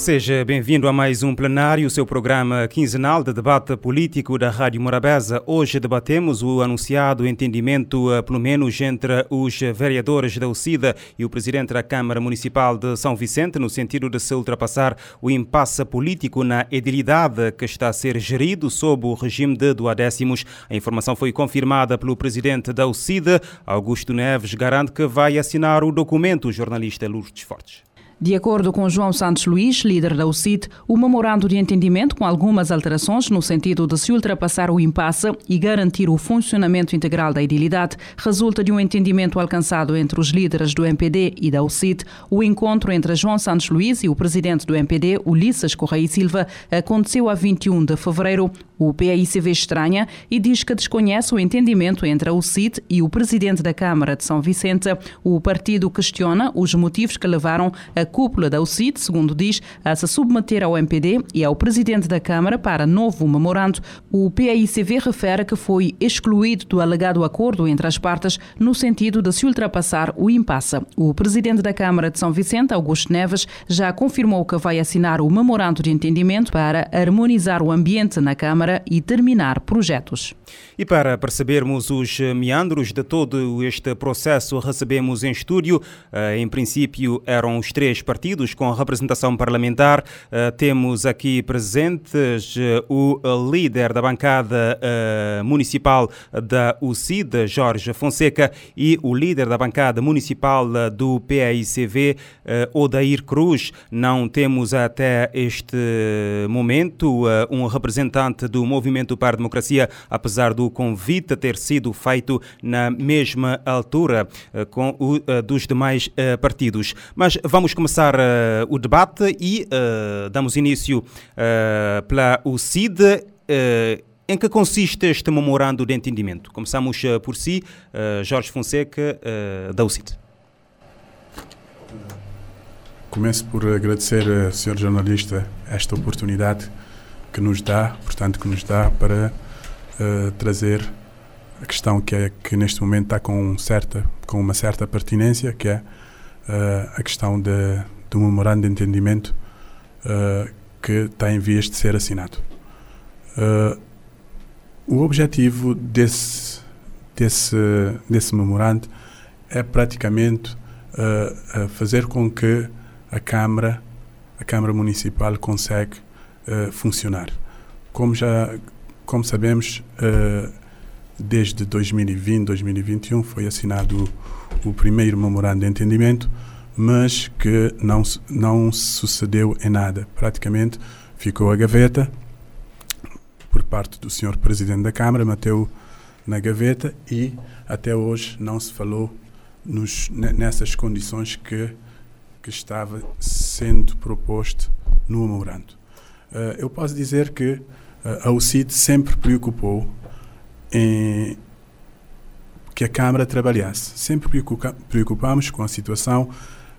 Seja bem-vindo a mais um plenário, seu programa quinzenal de debate político da Rádio Morabeza. Hoje debatemos o anunciado entendimento, eh, pelo menos entre os vereadores da UCIDA e o presidente da Câmara Municipal de São Vicente, no sentido de se ultrapassar o impasse político na edilidade que está a ser gerido sob o regime de duodécimos. A informação foi confirmada pelo presidente da UCIDA, Augusto Neves, garante que vai assinar o documento o jornalista Lourdes Fortes. De acordo com João Santos Luís, líder da UCIT, o memorando de entendimento com algumas alterações no sentido de se ultrapassar o impasse e garantir o funcionamento integral da idilidade resulta de um entendimento alcançado entre os líderes do MPD e da UCIT. O encontro entre João Santos Luís e o presidente do MPD, Ulisses Correia Silva, aconteceu a 21 de fevereiro. O PAICV estranha e diz que desconhece o entendimento entre a UCIT e o presidente da Câmara de São Vicente. O partido questiona os motivos que levaram a cúpula da UCIT, segundo diz, a se submeter ao MPD e ao presidente da Câmara para novo memorando. O PAICV refere que foi excluído do alegado acordo entre as partes no sentido de se ultrapassar o impasse. O presidente da Câmara de São Vicente, Augusto Neves, já confirmou que vai assinar o memorando de entendimento para harmonizar o ambiente na Câmara e terminar projetos. E para percebermos os meandros de todo este processo, recebemos em estúdio, eh, em princípio eram os três partidos com representação parlamentar. Eh, temos aqui presentes eh, o líder da bancada municipal da UCID, Jorge Fonseca, e o líder da bancada municipal do PAICV, Odair Cruz. Não temos até este momento um representante do Movimento para a Democracia, apesar do convite ter sido feito na mesma altura eh, com o eh, dos demais eh, partidos. Mas vamos começar o debate e damos início pela UCID. Em que consiste este memorando de entendimento? Começamos por si, Jorge Fonseca, da UCID. Começo por agradecer, Sr. Jornalista, esta oportunidade que nos dá, portanto, que nos dá para uh, trazer a questão que é que neste momento está com certa, com uma certa pertinência, que é uh, a questão de, do memorando de entendimento uh, que está em vias de ser assinado. o objetivo desse desse desse memorando é praticamente fazer com que a Câmara a Câmara Municipal consegue uh, funcionar. Como já como sabemos, uh, desde 2020, 2021 foi assinado o primeiro memorando de entendimento, mas que não, não sucedeu em nada. Praticamente ficou a gaveta por parte do senhor Presidente da Câmara, meteu na gaveta e até hoje não se falou nos, nessas condições que, que estava sendo proposto no memorando. Uh, eu posso dizer que uh, a UCID sempre preocupou em que a Câmara trabalhasse. Sempre preocupamos com a situação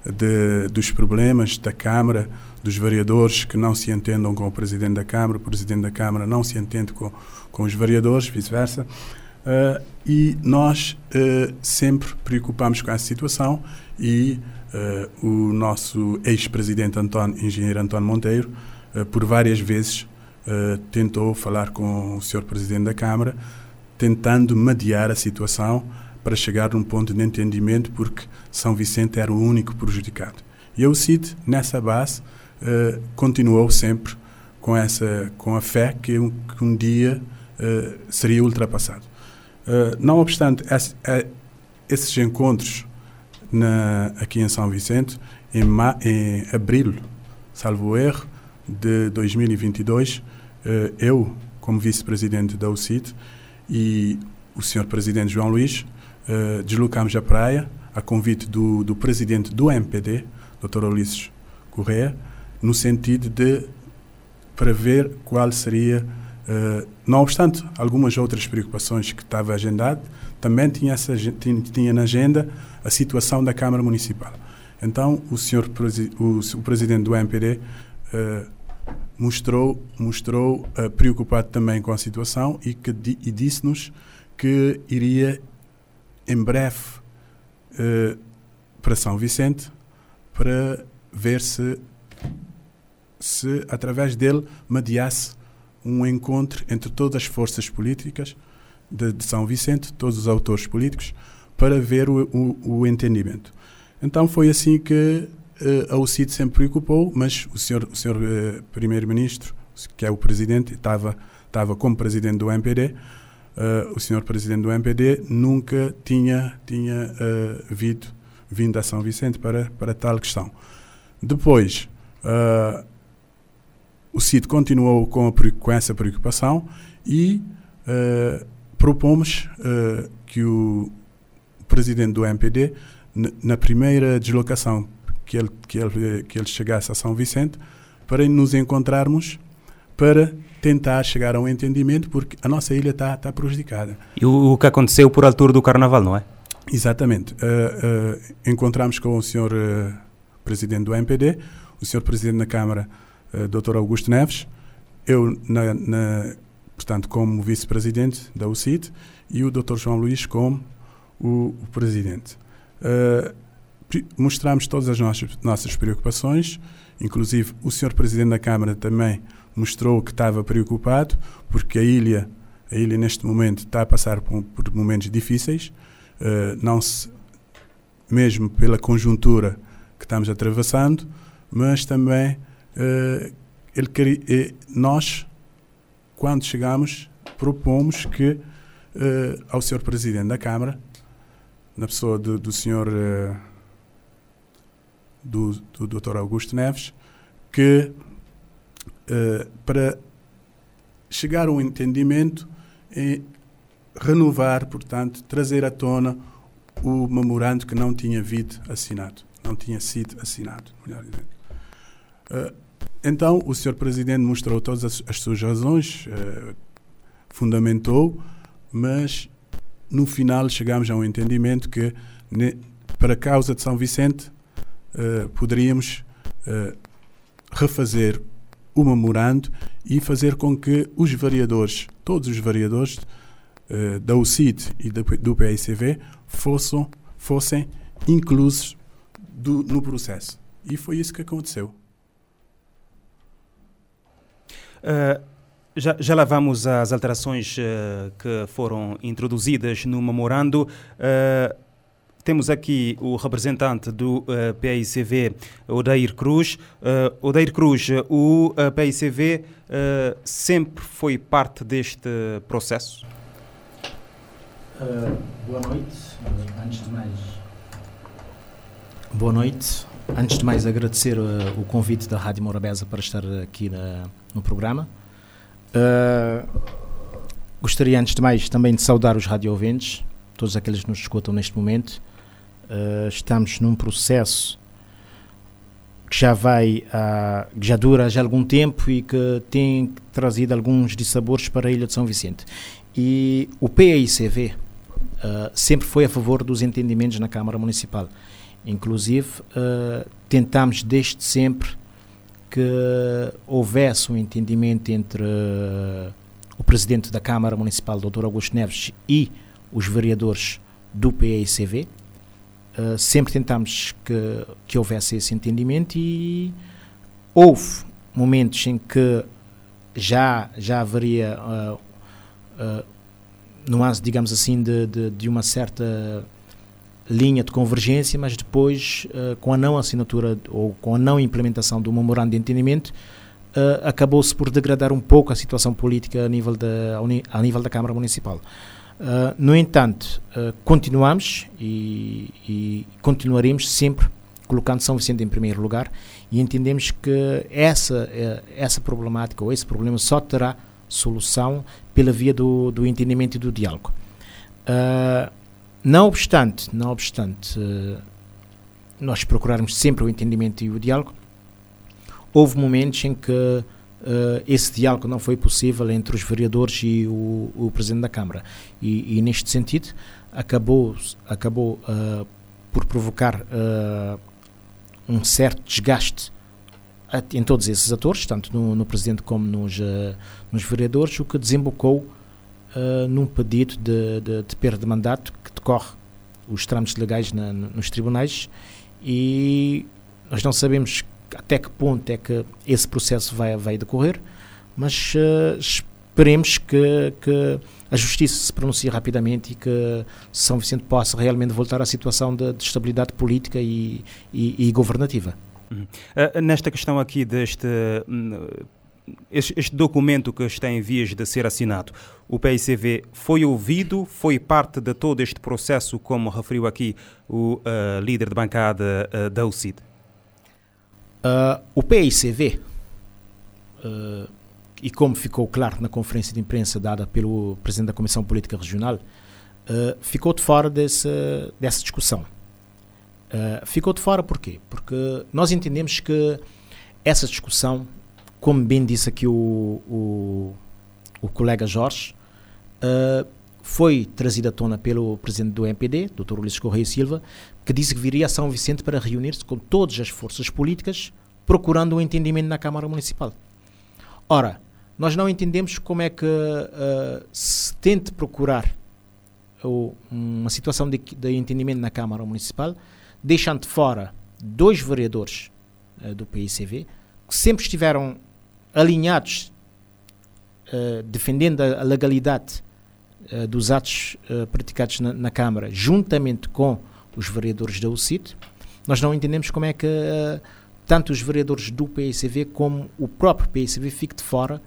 de, dos problemas da Câmara, dos vereadores que não se entendam com o Presidente da Câmara, o Presidente da Câmara não se entende com, com os vereadores, vice-versa. Uh, e nós uh, sempre preocupamos com essa situação e uh, o nosso ex-presidente engenheiro António Monteiro eh, por várias vezes uh, tentou falar com o Sr. Presidente da Câmara, tentando mediar a situação para chegar num ponto de entendimento, porque São Vicente era o único prejudicado. E o CID, nessa base, uh, continuou sempre com, essa, com a fé que um, que um dia seria ultrapassado. não obstante esse, esses encontros na, aqui em São Vicente, em, ma, em abril, salvo erro, de 2022, eh, eu, como vice-presidente da UCIT, e o senhor presidente João Luís, eh, deslocamos à praia a convite do, do presidente do MPD, Dr. Ulisses Correa, no sentido de prever qual seria, uh, não obstante algumas outras preocupações que estava agendado, também tinha, essa, tinha, tinha, na agenda a situação da Câmara Municipal. Então, o senhor o, o presidente do MPD uh, mostrou, mostrou uh, preocupado também com a situação e, que e disse-nos que iria em breve uh, para São Vicente para ver se se através dele mediasse um encontro entre todas as forças políticas de, de São Vicente, todos os autores políticos, para ver o, o, o entendimento. Então foi assim que uh, a UCID sempre preocupou, mas o senhor, o senhor uh, primeiro-ministro, que é o presidente, estava estava como presidente do MPD, uh, o senhor presidente do MPD nunca tinha tinha vindo vindo a São Vicente para para tal questão. Depois o CID continuou com, a, com essa preocupação e propomos que o presidente do MPD na primeira deslocação que ele, que, ele, que ele chegasse a São Vicente, para nos encontrarmos para tentar chegar a um entendimento, porque a nossa ilha está tá prejudicada. E o, o, que aconteceu por altura do Carnaval, não é? Exatamente. Uh, uh, encontramos com o senhor uh, presidente do MPD, o senhor presidente da Câmara, uh, Dr. Augusto Neves, eu, na, na portanto, como vice-presidente da UCIT, e o Dr. João Luís como o, o presidente. Uh, mostramos todas as nossas, nossas preocupações, inclusive o senhor presidente da Câmara também mostrou que estava preocupado, porque a ilha, a ilha neste momento está a passar por, por momentos difíceis, uh, não se, mesmo pela conjuntura que estamos atravessando, mas também uh, ele queria, nós, quando chegamos, propomos que ao senhor presidente da Câmara na pessoa do, do senhor uh, do, do Dr. Augusto Neves, que uh, para chegar a um entendimento e renovar, portanto, trazer à tona o memorando que não tinha havido assinado, não tinha sido assinado, melhor dizendo. Uh, então, o Sr. Presidente mostrou todas as, as suas razões, uh, fundamentou, mas no final chegamos a um entendimento que, para a causa de São Vicente, poderíamos refazer o memorando e fazer com que os variadores, todos os variadores uh, da UCID e do, do PICV, fossem, fossem inclusos do, no processo. E foi isso que aconteceu. Uh, já, já lá vamos às alterações uh, que foram introduzidas no memorando. Uh, temos aqui o representante do uh, eh, PICV, Odair Cruz. Uh, Odair Cruz, o uh, PICV uh, sempre foi parte deste processo? boa noite. Antes de mais. Boa noite. Antes de mais, agradecer o convite da Rádio Morabeza para estar aqui na, no programa. Gostaria, antes de mais, também de saudar os radio-ouvintes, todos aqueles que nos escutam neste momento. Uh, estamos num processo que já vai, uh, que já dura já algum tempo e que tem trazido alguns dissabores para a Ilha de São Vicente. E o PAICV uh, sempre foi a favor dos entendimentos na Câmara Municipal. Inclusive, tentamos desde sempre que houvesse um entendimento entre uh, o presidente da Câmara Municipal, Dr. Augusto Neves, e os vereadores do PAICV. Uh, sempre tentámos que, que houvesse esse entendimento e houve momentos em que já, já haveria uh, uh, digamos assim, de, de, de uma certa linha de convergência, mas depois, uh, com a não assinatura ou com a não implementação do memorando de entendimento, acabou-se por degradar um pouco a situação política a nível da, a nível da Câmara Municipal. Uh, no entanto, continuamos e, e, continuaremos sempre colocando São Vicente em primeiro lugar e entendemos que essa, essa problemática ou esse problema só terá solução pela via do, do entendimento e do diálogo. Uh, não obstante, não obstante uh, nós procurarmos sempre o entendimento e o diálogo, houve momentos em que uh, esse diálogo não foi possível entre os vereadores e o, o Presidente da Câmara. E, e, neste sentido, acabou, acabou uh, por provocar um certo desgaste em todos esses atores, tanto no, no Presidente como nos, nos vereadores, o que desembocou uh, num pedido de, de, de, perda de mandato que decorre os trâmites legais na, nos tribunais e nós não sabemos até que ponto é que esse processo vai, vai decorrer, mas uh, esperemos que, que a justiça se pronuncie rapidamente e que São Vicente possa realmente voltar à situação de, de estabilidade política e, e, e governativa. Uhum. Uh, nesta questão aqui deste uh, este, este, documento que está em vias de ser assinado, o PICV foi ouvido, foi parte de todo este processo, como referiu aqui o uh, líder de bancada uh, da UCID? Uh, o PICV, e como ficou claro na conferência de imprensa dada pelo presidente da Comissão Política Regional, ficou de fora desse, dessa discussão. ficou de fora por quê? Porque nós entendemos que essa discussão como bem disse aqui o, o, o colega Jorge, uh, foi trazida à tona pelo presidente do MPD, Dr. Ulisses Correia Silva, que disse que viria a São Vicente para reunir-se com todas as forças políticas, procurando um entendimento na Câmara Municipal. Ora, nós não entendemos como é que uh, se tente procurar uma situação de, de, entendimento na Câmara Municipal, deixando de fora dois vereadores uh, do PICV, que sempre estiveram alinhados, uh, defendendo a legalidade uh, dos atos uh, praticados na, na, Câmara, juntamente com os vereadores da UCIT, nós não entendemos como é que tanto os vereadores do PICV como o próprio PICV fique de fora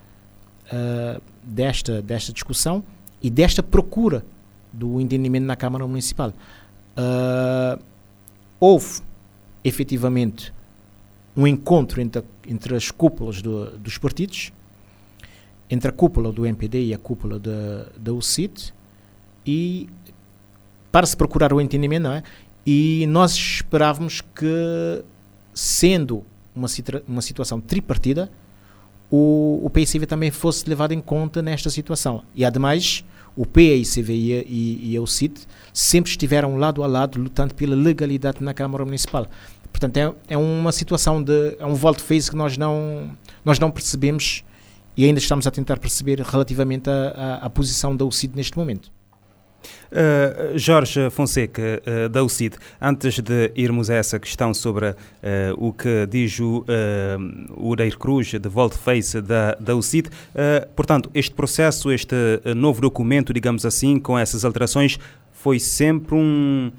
desta, desta discussão e desta procura do entendimento na Câmara Municipal. houve, efetivamente, um encontro entre, entre as cúpulas do, dos partidos, entre a cúpula do MPD e a cúpula da, UCIT, e para se procurar o entendimento, não é? E nós esperávamos que, sendo uma, uma situação tripartida, o, o PICV também fosse levado em conta nesta situação. E, ademais, o PICV e e, e a UCIT sempre estiveram lado a lado lutando pela legalidade na Câmara Municipal. Portanto, é, é uma situação de. é um volte-face que nós não, nós não percebemos e ainda estamos a tentar perceber relativamente à posição da UCID neste momento. Uh, Jorge Fonseca, uh, da UCID, antes de irmos a essa questão sobre uh, o que diz o, uh, Cruz, de volte-face da, da UCID, portanto, este processo, este novo documento, digamos assim, com essas alterações, foi sempre um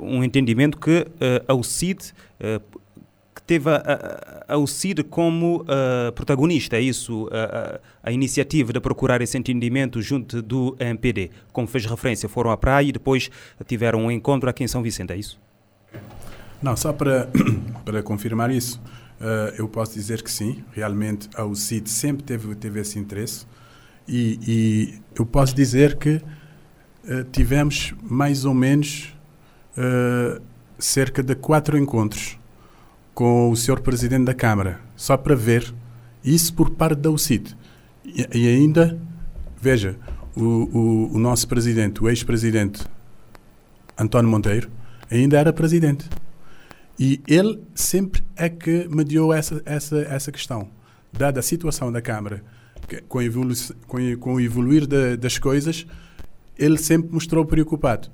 um entendimento que a UCID teve a, a, a UCID como uh, protagonista, é isso, a, a, iniciativa de procurar esse entendimento junto do MPD. Como fez referência, foram à praia e depois tiveram um encontro aqui em São Vicente, é isso? Não, só para, para confirmar isso, uh, eu posso dizer que sim, realmente a UCID sempre teve, teve esse interesse e, e eu posso dizer que uh, tivemos mais ou menos cerca de quatro encontros com o senhor presidente da Câmara, só para ver isso por parte da UCID. E, e ainda, veja, o, o, o nosso presidente, o ex-presidente António Monteiro, ainda era presidente. E ele sempre é que mediou essa, essa, essa questão. Dada a situação da Câmara, com, evolu com, com o evoluir de, das coisas, ele sempre mostrou preocupado.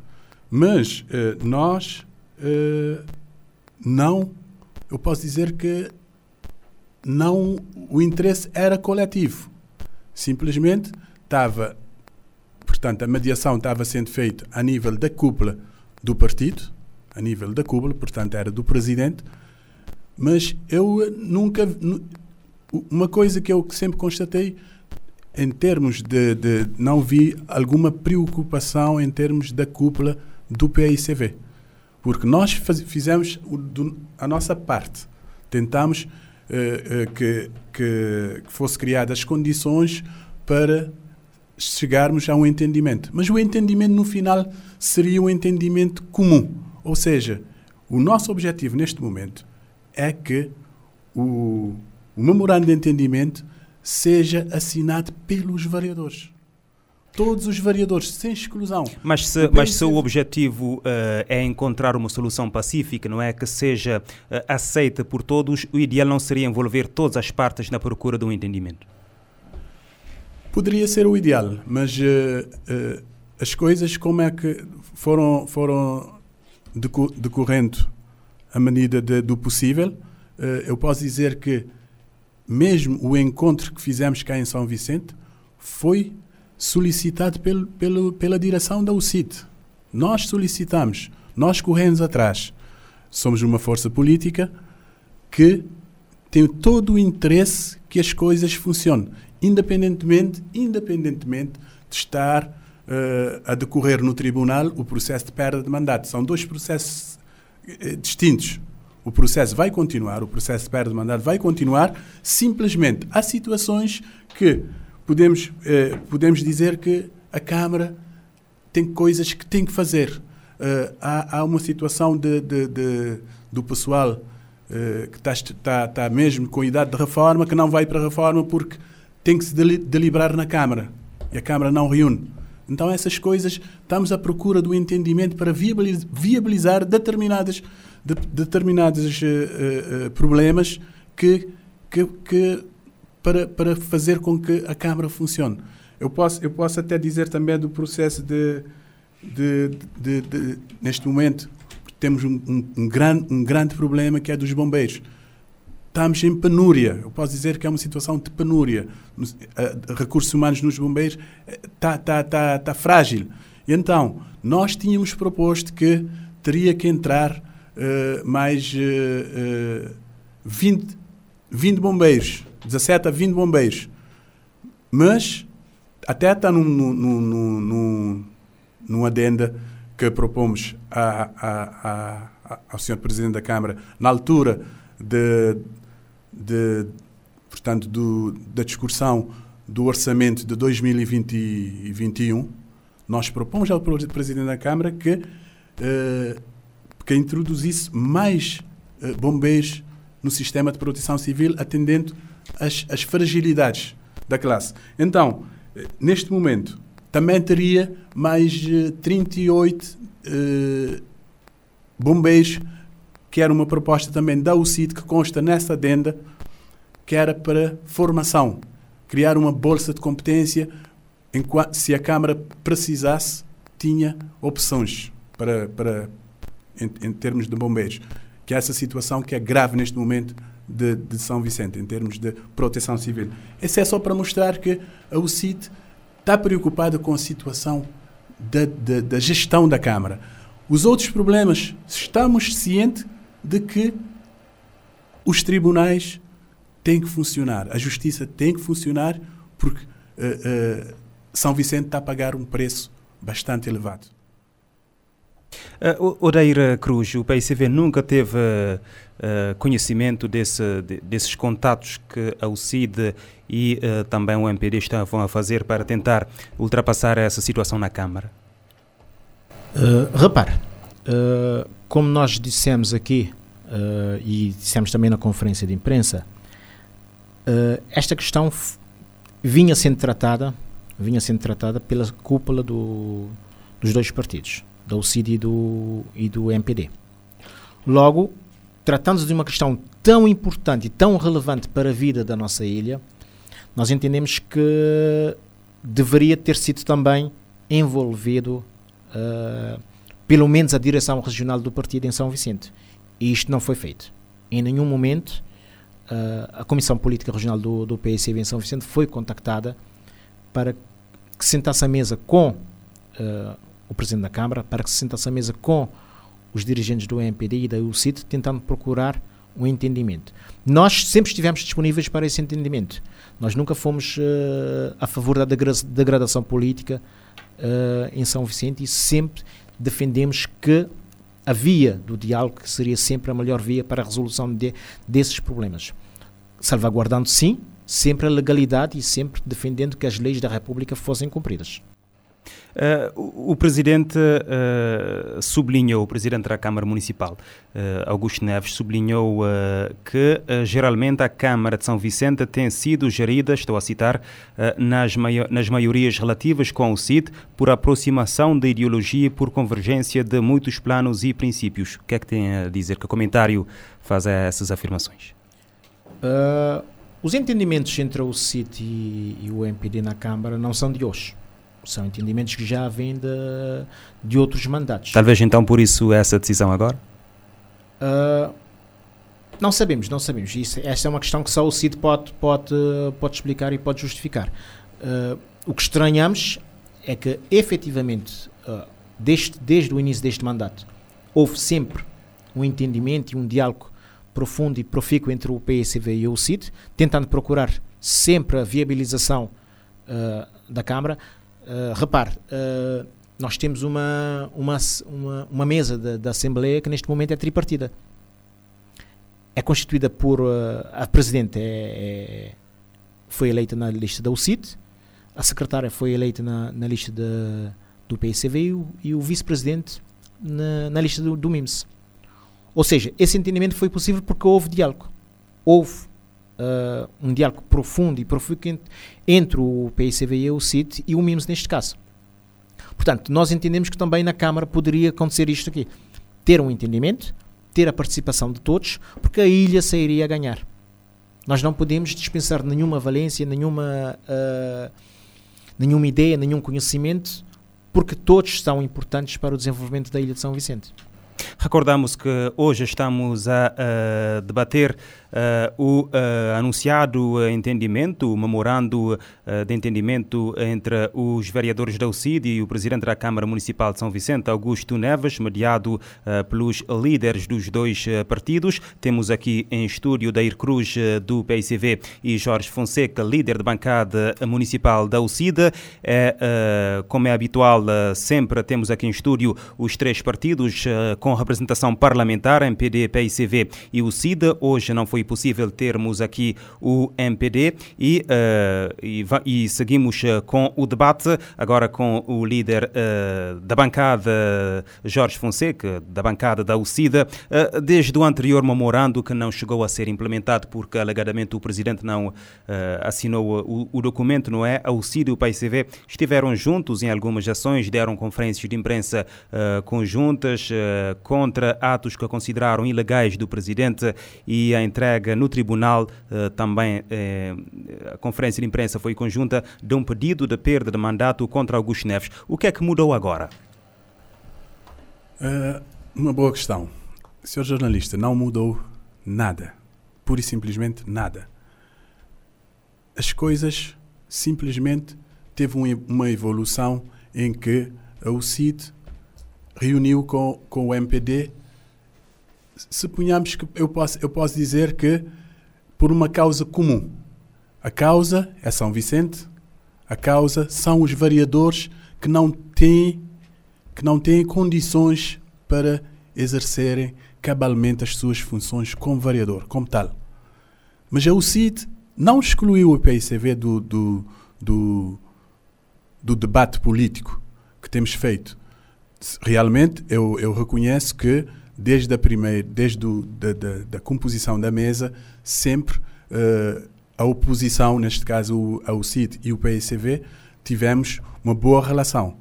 Mas uh, nós uh, não, eu posso dizer que não, o interesse era coletivo. Simplesmente estava, portanto, a mediação estava sendo feita a nível da cúpula do partido, a nível da cúpula, portanto, era do presidente, mas eu nunca. Uma coisa que eu sempre constatei, em termos de, de. Não vi alguma preocupação em termos da cúpula do PICV. Porque nós faz, fizemos o, do, a nossa parte. Tentamos uh, uh, que, que, que fosse criadas as condições para chegarmos a um entendimento. Mas o entendimento, no final, seria um entendimento comum. Ou seja, o nosso objetivo neste momento é que o, o memorando de entendimento seja assinado pelos vereadores todos os variadores, sem exclusão. Mas se, o, mas se o objetivo uh, é encontrar uma solução pacífica, não é que seja uh, aceita por todos, o ideal não seria envolver todas as partes na procura de um entendimento? Poderia ser o ideal, mas uh, as coisas como é que foram, foram decorrendo à medida de, do possível, eu posso dizer que mesmo o encontro que fizemos cá em São Vicente foi solicitado pelo, pelo, pela direção da UCIT. Nós solicitamos, nós corremos atrás. Somos uma força política que tem todo o interesse que as coisas funcionem, independentemente, independentemente de estar uh, a decorrer no tribunal o processo de perda de mandato. São dois processos uh, distintos. O processo vai continuar, o processo de perda de mandato vai continuar, simplesmente há situações que podemos, uh, podemos dizer que a Câmara tem coisas que tem que fazer. há, há uma situação de, de, de do pessoal uh, que está, está, está mesmo com idade de reforma, que não vai para a reforma porque tem que se deliberar na Câmara e a Câmara não reúne. Então, essas coisas, estamos à procura do entendimento para viabilizar, determinadas, de, determinados uh, uh, problemas que, que, que, para, para fazer com que a Câmara funcione. Eu posso, eu posso até dizer também do processo de, de, de, de neste momento, temos um, um, um, grande, um grande problema que é dos bombeiros. Estamos em penúria. Eu posso dizer que é uma situação de penúria. Recursos humanos nos bombeiros está tá, tá, tá frágil. E então, nós tínhamos proposto que teria que entrar uh, mais uh, uh, 20, 20 bombeiros, 17 a 20 bombeiros. Mas até está num, adenda que propomos a, a, a, ao Sr. Presidente da Câmara na altura de, de portanto, do, da discussão do orçamento de 2021, nós propomos ao Presidente da Câmara que, uh, que introduzisse mais uh, bombeiros no sistema de proteção civil, atendendo às, fragilidades da classe. Então, neste momento, também teria mais 38 uh, bombeiros, que era uma proposta também da UCID, que consta nessa adenda, que era para formação, criar uma bolsa de competência, se a Câmara precisasse, tinha opções para, para em, em termos de bombeiros, que é essa situação que é grave neste momento de, de, São Vicente, em termos de proteção civil. Isso é só para mostrar que a UCIT está preocupada com a situação da, da, da, gestão da Câmara. Os outros problemas, estamos cientes de que os tribunais têm que funcionar, a justiça tem que funcionar, porque uh, uh, São Vicente está a pagar um preço bastante elevado. Uh, Odeira Cruz, o PICV nunca teve uh, conhecimento desse, de, desses contatos que a UCID e uh, também o MPD estavam a fazer para tentar ultrapassar essa situação na Câmara? Uh, repare, uh, como nós dissemos aqui e dissemos também na conferência de imprensa, esta questão vinha sendo tratada, vinha sendo tratada pela cúpula do, dos dois partidos, da UCID e do, e do MPD. Logo, tratando-se de uma questão tão importante e tão relevante para a vida da nossa ilha, nós entendemos que deveria ter sido também envolvido uh, pelo menos a direção regional do partido em São Vicente. E isto não foi feito. Em nenhum momento uh, a Comissão Política Regional do, do em São Vicente foi contactada para que sentasse à mesa com uh, o Presidente da Câmara, para que se sentasse à mesa com os dirigentes do MPD e da UCIT, tentando procurar um entendimento. Nós sempre estivemos disponíveis para esse entendimento. Nós nunca fomos uh, a favor da degradação política uh, em São Vicente e sempre defendemos que a via do diálogo seria sempre a melhor via para a resolução de, desses problemas. Salvaguardando, sim, sempre a legalidade e sempre defendendo que as leis da República fossem cumpridas. Uh, o, Presidente uh, sublinhou, o Presidente da Câmara Municipal, uh, Augusto Neves, sublinhou que geralmente a Câmara de São Vicente tem sido gerida, estou a citar, nas, maio nas maiorias relativas com o CID por aproximação da ideologia e por convergência de muitos planos e princípios. O que é que tem a dizer? Que comentário faz a essas afirmações? os entendimentos entre o CID e, e o MPD na Câmara não são de hoje são entendimentos que já vêm de, de outros mandatos. Talvez então por isso essa decisão agora? Uh, Não sabemos, não sabemos. Isso, esta é uma questão que só o CID pode, pode, pode explicar e pode justificar. Uh, o que estranhamos é que, efetivamente, uh, desde, desde o início deste mandato, houve sempre um entendimento e um diálogo profundo e profícuo entre o PSV e o CID, tentando procurar sempre a viabilização uh, da Câmara. Uh, repare, uh, nós temos uma, uma, uma, uma mesa da Assembleia que neste momento é tripartida. É constituída por. a Presidente é, é, foi eleita na lista da UCIT, a Secretária foi eleita na, na lista de, do e o, e o Vice-Presidente na, na, lista do, do MIMS. Ou seja, esse entendimento foi possível porque houve diálogo. Houve uh, um diálogo profundo e profundo entre o PSV e o CIT e o MIMS neste caso. Portanto, nós entendemos que também na Câmara poderia acontecer isto aqui. Ter um entendimento, ter a participação de todos, porque a ilha sairia a ganhar. Nós não podemos dispensar nenhuma valência, nenhuma, uh, nenhuma ideia, nenhum conhecimento, porque todos são importantes para o desenvolvimento da ilha de São Vicente. Recordamos que hoje estamos a, a debater uh, o uh, anunciado entendimento, o memorando de entendimento entre os vereadores da UCID e o presidente da Câmara Municipal de São Vicente, Augusto Neves, mediado pelos líderes dos dois partidos. Temos aqui em estúdio Dair Cruz, do PICV, e Jorge Fonseca, líder de bancada municipal da UCID. É, como é habitual, sempre temos aqui em estúdio os três partidos com representação parlamentar, MPD, PICV e UCID. Hoje não foi possível termos aqui o MPD e, e, e, seguimos uh, com o debate, agora com o líder uh, da bancada, Jorge Fonseca, da bancada da UCIDA, desde o anterior memorando que não chegou a ser implementado porque alegadamente o presidente não assinou o, o, documento, não é? A UCIDA e o PICV estiveram juntos em algumas ações, deram conferências de imprensa conjuntas contra atos que consideraram ilegais do presidente e a entrega no tribunal, eh, também eh, a conferência de imprensa foi conjunta, de um pedido de perda de mandato contra Augusto Neves. O que é que mudou agora? Uh, uma boa questão. Senhor jornalista, não mudou nada. Pura e simplesmente nada. As coisas simplesmente teve uma evolução em que a UCID reuniu com, com o MPD suponhamos que eu posso, eu posso dizer que por uma causa comum. A causa é São Vicente, a causa são os variadores que não têm, que não têm condições para exercerem cabalmente as suas funções como variador, como tal. Mas a UCID não excluiu o PICV do, do, do, do debate político que temos feito. Realmente, eu, eu reconheço que desde a primeira, desde da, da, da, composição da mesa, sempre uh, a oposição, neste caso a UCID e o PSCV, tivemos uma boa relação.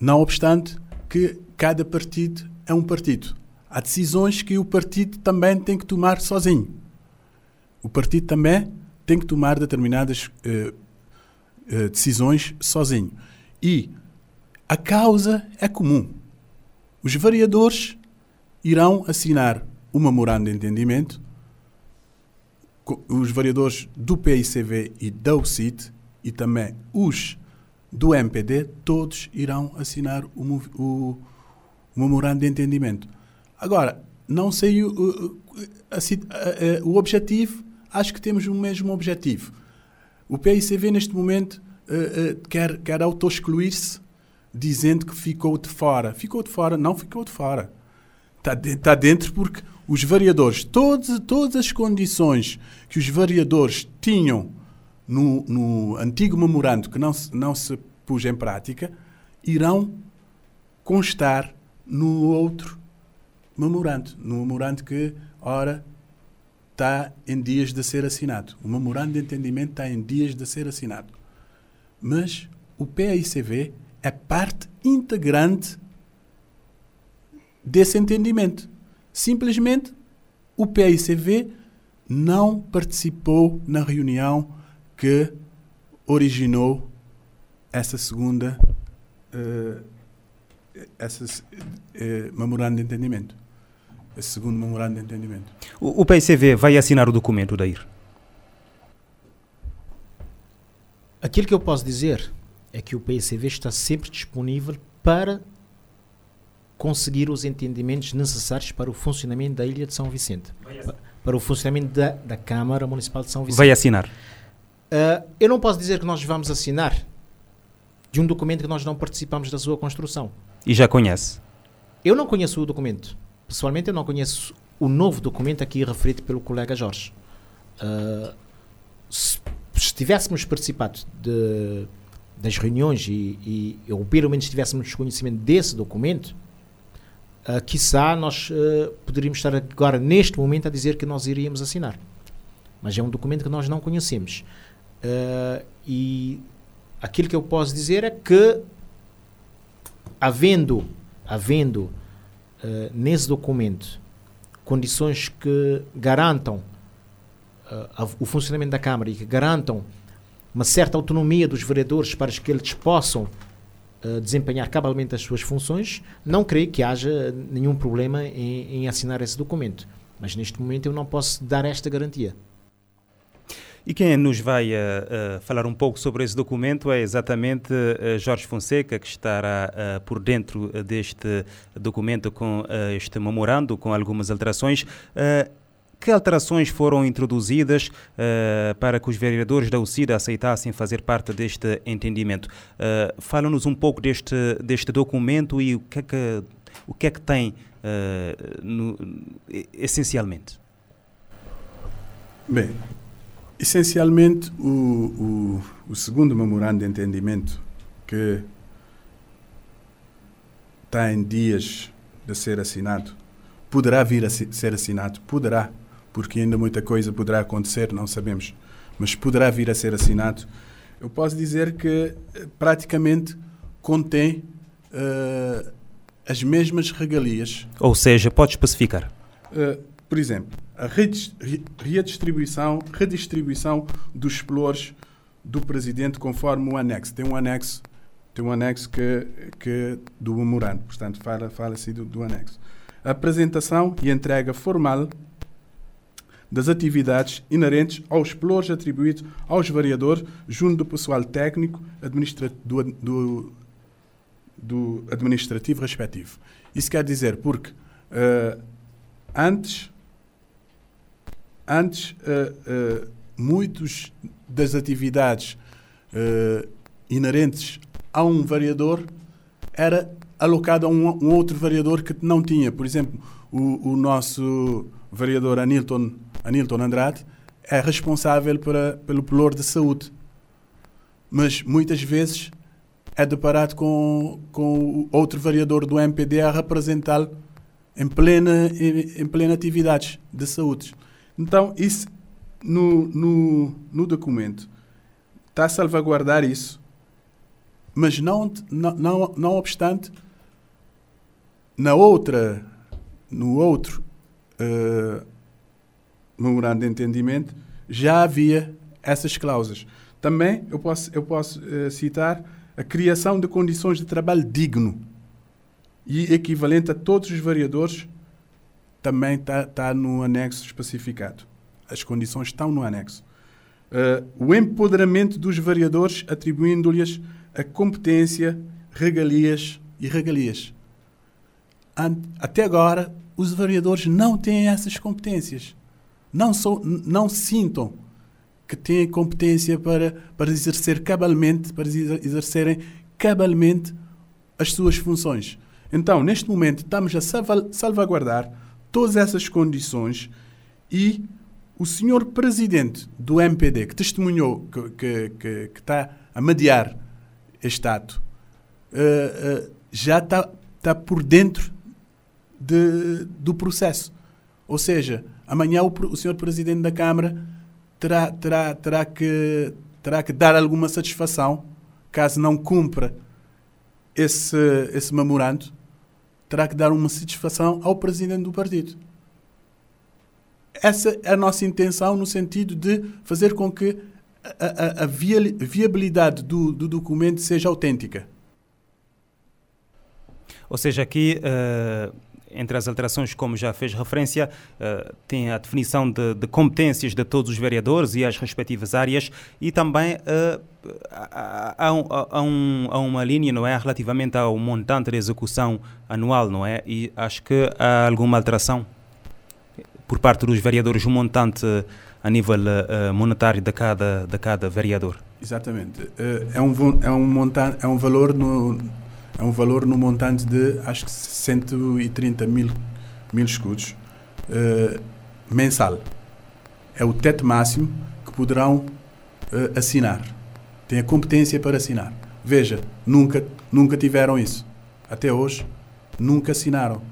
Não obstante que cada partido é um partido. Há decisões que o partido também tem que tomar sozinho. O partido também tem que tomar determinadas uh, uh, decisões sozinho. E a causa é comum. Os variadores irão assinar um memorando de entendimento, os vereadores do PICV e da UCIT e também os do MPD, todos irão assinar o, o, o memorando de entendimento. Agora, não sei o, o, a, o objetivo, acho que temos o mesmo objetivo. O PICV, neste momento, uh, uh, quer, quer auto-excluir-se, dizendo que ficou de fora. Ficou de fora? Não ficou de fora Está, de, está dentro porque os variadores, todas, todas as condições que os variadores tinham no, no antigo memorando que não se, não se pôs em prática, irão constar no outro memorando, no memorando que, ora, está em dias de ser assinado. O memorando de entendimento está em dias de ser assinado. Mas o PICV é parte integrante desse entendimento. Simplesmente o PICV não participou na reunião que originou essa segunda uh, essa, uh, memorando de entendimento. esse segundo memorando de entendimento. O, o PCV vai assinar o documento, Dair? Aquilo que eu posso dizer é que o PCV está sempre disponível para conseguir os entendimentos necessários para o funcionamento da Ilha de São Vicente, para o funcionamento da, da Câmara Municipal de São Vicente. Vai assinar? Uh, eu não posso dizer que nós vamos assinar de um documento que nós não participamos da sua construção. E já conhece? Eu não conheço o documento. Pessoalmente, eu não conheço o novo documento aqui referido pelo colega Jorge. Uh, se, se tivéssemos participado de, das reuniões e, e, ou pelo menos tivéssemos conhecimento desse documento, uh, quiçá nós uh, poderíamos estar agora, neste momento, a dizer que nós iríamos assinar. Mas é um documento que nós não conhecemos. Uh, e aquilo que eu posso dizer é que, havendo, havendo uh, nesse documento condições que garantam o funcionamento da Câmara e que garantam uma certa autonomia dos vereadores para que eles possam desempenhar cabalmente as suas funções, não creio que haja nenhum problema em, em assinar esse documento. Mas neste momento eu não posso dar esta garantia. E quem nos vai uh, uh, falar um pouco sobre esse documento é exatamente uh, Jorge Fonseca, que estará por dentro deste documento com este memorando, com algumas alterações. Que alterações foram introduzidas para que os vereadores da UCIDA aceitassem fazer parte deste entendimento? Fala-nos um pouco deste, deste documento e o que é que, o que, é que tem no, essencialmente. Bem, Essencialmente, o, o, o segundo memorando de entendimento, que está em dias de ser assinado, poderá vir a ser assinado, poderá, porque ainda muita coisa poderá acontecer, não sabemos, mas poderá vir a ser assinado. Eu posso dizer que eh, praticamente contém uh, as mesmas regalias. Ou seja, pode especificar. Uh, por exemplo, a redistribuição, redistribuição dos explores do presidente conforme o anexo. Tem um anexo, tem um anexo que, que do memorando, portanto, fala-se fala do, do anexo. A apresentação e entrega formal das atividades inerentes aos explores atribuídos aos variadores junto do pessoal técnico administra do, do, do, administrativo respectivo. Isso quer dizer porque uh, antes antes, uh, uh, muitos das atividades uh, inerentes a um variador era alocado a um, um, outro variador que não tinha. Por exemplo, o, o nosso variador Anilton, Anilton Andrade é responsável para, pelo pelour de saúde. Mas muitas vezes é deparado com, com outro variador do MPD a representá-lo em plena, em, em plena atividades de saúde. Então, isso no, no, no documento está a salvaguardar isso, mas não, não, não, não obstante, na outra, no outro uh, memorando de entendimento, já havia essas cláusulas. Também eu posso, eu posso uh, citar a criação de condições de trabalho digno e equivalente a todos os variadores também está tá no anexo especificado. As condições estão no anexo. Uh, o empoderamento dos variadores, atribuindo-lhes a competência, regalias e regalias. Até agora, os variadores não têm essas competências. Não, sou, não sintam que têm competência para, para exercer cabalmente, para exercerem cabalmente as suas funções. Então, neste momento, estamos a salvaguardar todas essas condições e o senhor presidente do MPD, que testemunhou, que, que, que, que está a mediar este ato, uh, uh, já está, está por dentro de, do processo. Ou seja, amanhã o, o senhor presidente da Câmara terá, terá, terá, que, terá que dar alguma satisfação caso não cumpra esse, esse memorando terá que dar uma satisfação ao presidente do partido. Essa é a nossa intenção no sentido de fazer com que a, a, a viabilidade do, do, documento seja autêntica. Ou seja, aqui, uh, entre as alterações, como já fez referência, uh, tem a definição de, de, competências de todos os vereadores e as respectivas áreas e também uh, há, há, um, uma linha, não é, relativamente ao montante de execução anual, não é? E acho que há alguma alteração por parte dos vereadores, um montante a nível monetário de cada, de cada vereador. Exatamente. é, um, é, um montante, é um valor no é um valor no montante de acho que 130 mil, mil escudos uh, mensal. É o teto máximo que poderão uh, assinar. Tem a competência para assinar. Veja, nunca, nunca tiveram isso. Até hoje, nunca assinaram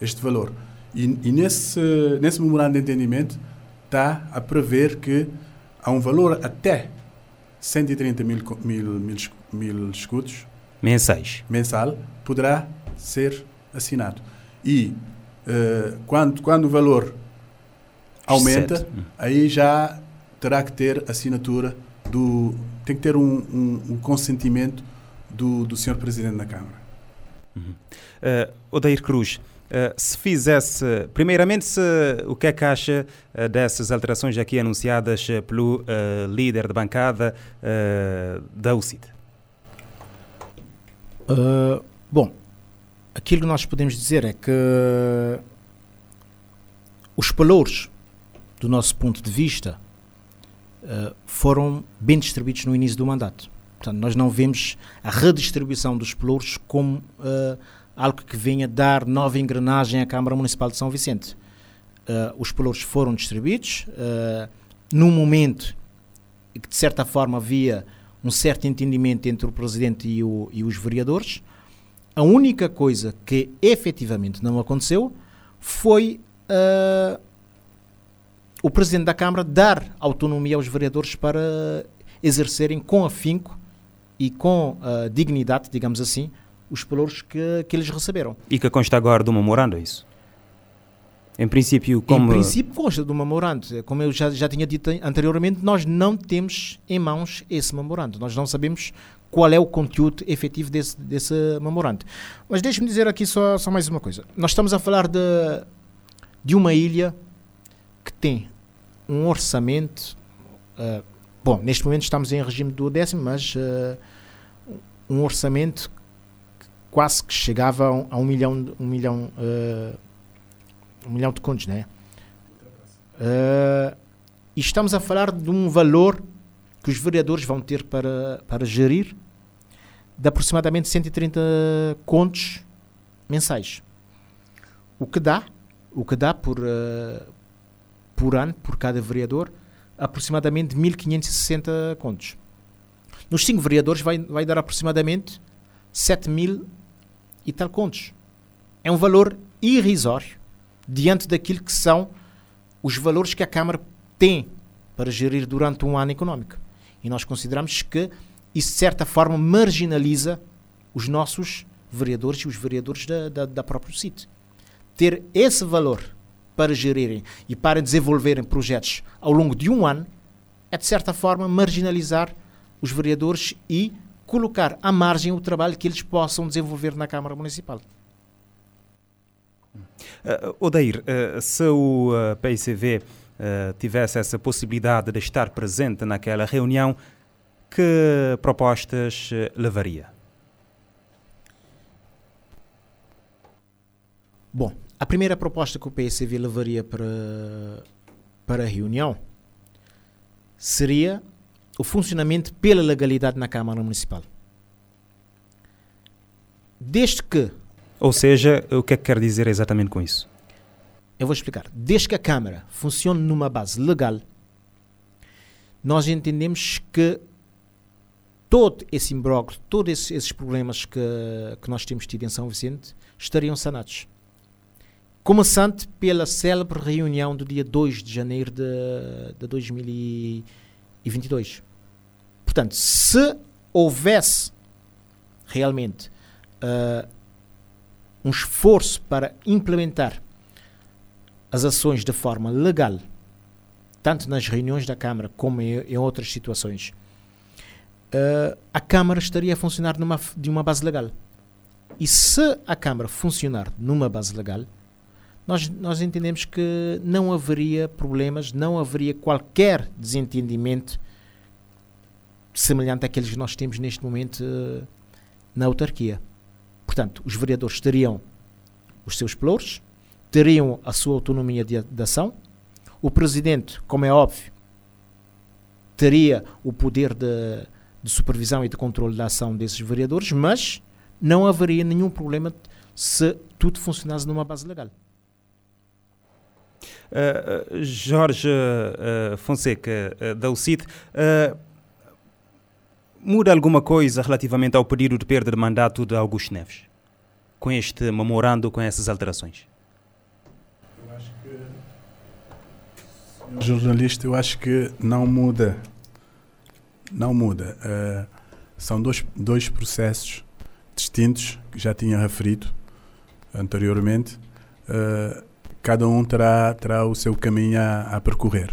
este valor. E, e nesse, nesse memorando de entendimento está a prever que há um valor até 130 mil, mil, mil, mil escudos mensais. Mensal poderá ser assinado. E uh, quando, quando o valor aumenta, Sete. aí já terá que ter assinatura do. tem que ter um, um, um consentimento do, do Sr. Presidente da Câmara. Uhum. Uh, Odair Cruz, Uh, se fizesse, primeiramente, se, o que é que acha uh, dessas alterações aqui anunciadas uh, pelo líder de bancada da UCIT? Uh, bom, aquilo que nós podemos dizer é que os valores, do nosso ponto de vista, uh, foram bem distribuídos no início do mandato. Portanto, nós não vemos a redistribuição dos pelouros como uh, algo que venha dar nova engrenagem à Câmara Municipal de São Vicente. Uh, os pelouros foram distribuídos uh, num momento que, de certa forma, havia um certo entendimento entre o Presidente e, o, e os vereadores. A única coisa que efetivamente não aconteceu foi uh, o Presidente da Câmara dar autonomia aos vereadores para exercerem com afinco e com uh, dignidade, digamos assim, os valores que, que eles receberam. E que consta agora do memorando, é isso? Em princípio, como... Em princípio consta do memorando. Como eu já, já tinha dito anteriormente, nós não temos em mãos esse memorando. Nós não sabemos qual é o conteúdo efetivo desse, desse memorando. Mas deixe-me dizer aqui só, só mais uma coisa. Nós estamos a falar de, de uma ilha que tem um orçamento... Uh, bom, neste momento estamos em regime do décimo, mas uh, um orçamento quase que chegava a um, a um milhão, um milhão uh, um milhão de contos, né? Uh, e estamos a falar de um valor que os vereadores vão ter para, para gerir de aproximadamente 130 contos mensais. O que dá, o que dá por, uh, por ano, por cada vereador, aproximadamente 1560 contos. Nos 5 vereadores vai, vai dar aproximadamente 7 mil e tal contos. É um valor irrisório diante daquilo que são os valores que a Câmara tem para gerir durante um ano económico. E nós consideramos que isso, de certa forma, marginaliza os nossos vereadores e os vereadores da, da, da própria sítio. Ter esse valor para gerirem e para desenvolverem projetos ao longo de um ano é, de certa forma, marginalizar os vereadores e colocar à margem o trabalho que eles possam desenvolver na Câmara Municipal. Uh, Odair, uh, se o uh, PICV uh, tivesse essa possibilidade de estar presente naquela reunião, que propostas levaria? Bom, a primeira proposta que o PICV levaria para, para a reunião seria o funcionamento pela legalidade na Câmara Municipal. Desde que ou seja, o que é que quer dizer exatamente com isso? Eu vou explicar. Desde que a Câmara funcione numa base legal, nós entendemos que todo esse imbróglio, todos esses, esses, problemas que, que nós temos tido em São Vicente estariam sanados. Começando pela célebre reunião do dia 2 de janeiro de, de 2022. Portanto, se houvesse realmente uh, um esforço para implementar as ações de forma legal, tanto nas reuniões da Câmara como em, em outras situações, uh, a Câmara estaria a funcionar numa, de uma base legal. E se a Câmara funcionar numa base legal, nós, nós entendemos que não haveria problemas, não haveria qualquer desentendimento semelhante àqueles que nós temos neste momento uh, na autarquia. Portanto, os vereadores teriam os seus pluros, teriam a sua autonomia de, de ação, o presidente, como é óbvio, teria o poder de, de supervisão e de controle da ação desses vereadores, mas não haveria nenhum problema se tudo funcionasse numa base legal. Uh, Jorge uh, Fonseca, uh, da UCIT, muda alguma coisa relativamente ao pedido de perda de mandato de Augusto Neves? Com este memorando, com essas alterações? Eu acho que, jornalista, eu acho que não muda. Não muda. são dois, dois processos distintos que já tinha referido anteriormente. Uh, cada um terá, terá o seu caminho a, a percorrer.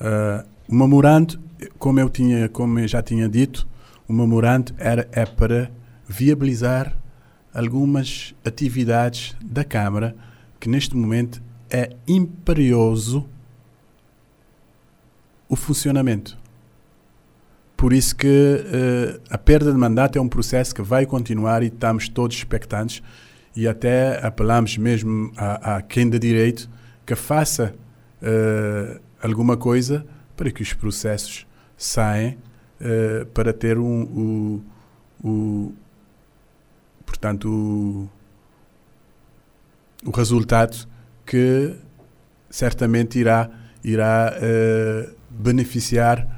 Uh, o memorando, como eu, tinha, como eu já tinha dito, o memorando era, é para viabilizar algumas atividades da Câmara que neste momento é imperioso o funcionamento. Por isso que uh, a perda de mandato é um processo que vai continuar e estamos todos expectantes e até apelamos mesmo a, a quem de direito que faça uh, alguma coisa para que os processos saiam uh, para ter um, o, o portanto o, o, resultado que certamente irá irá beneficiar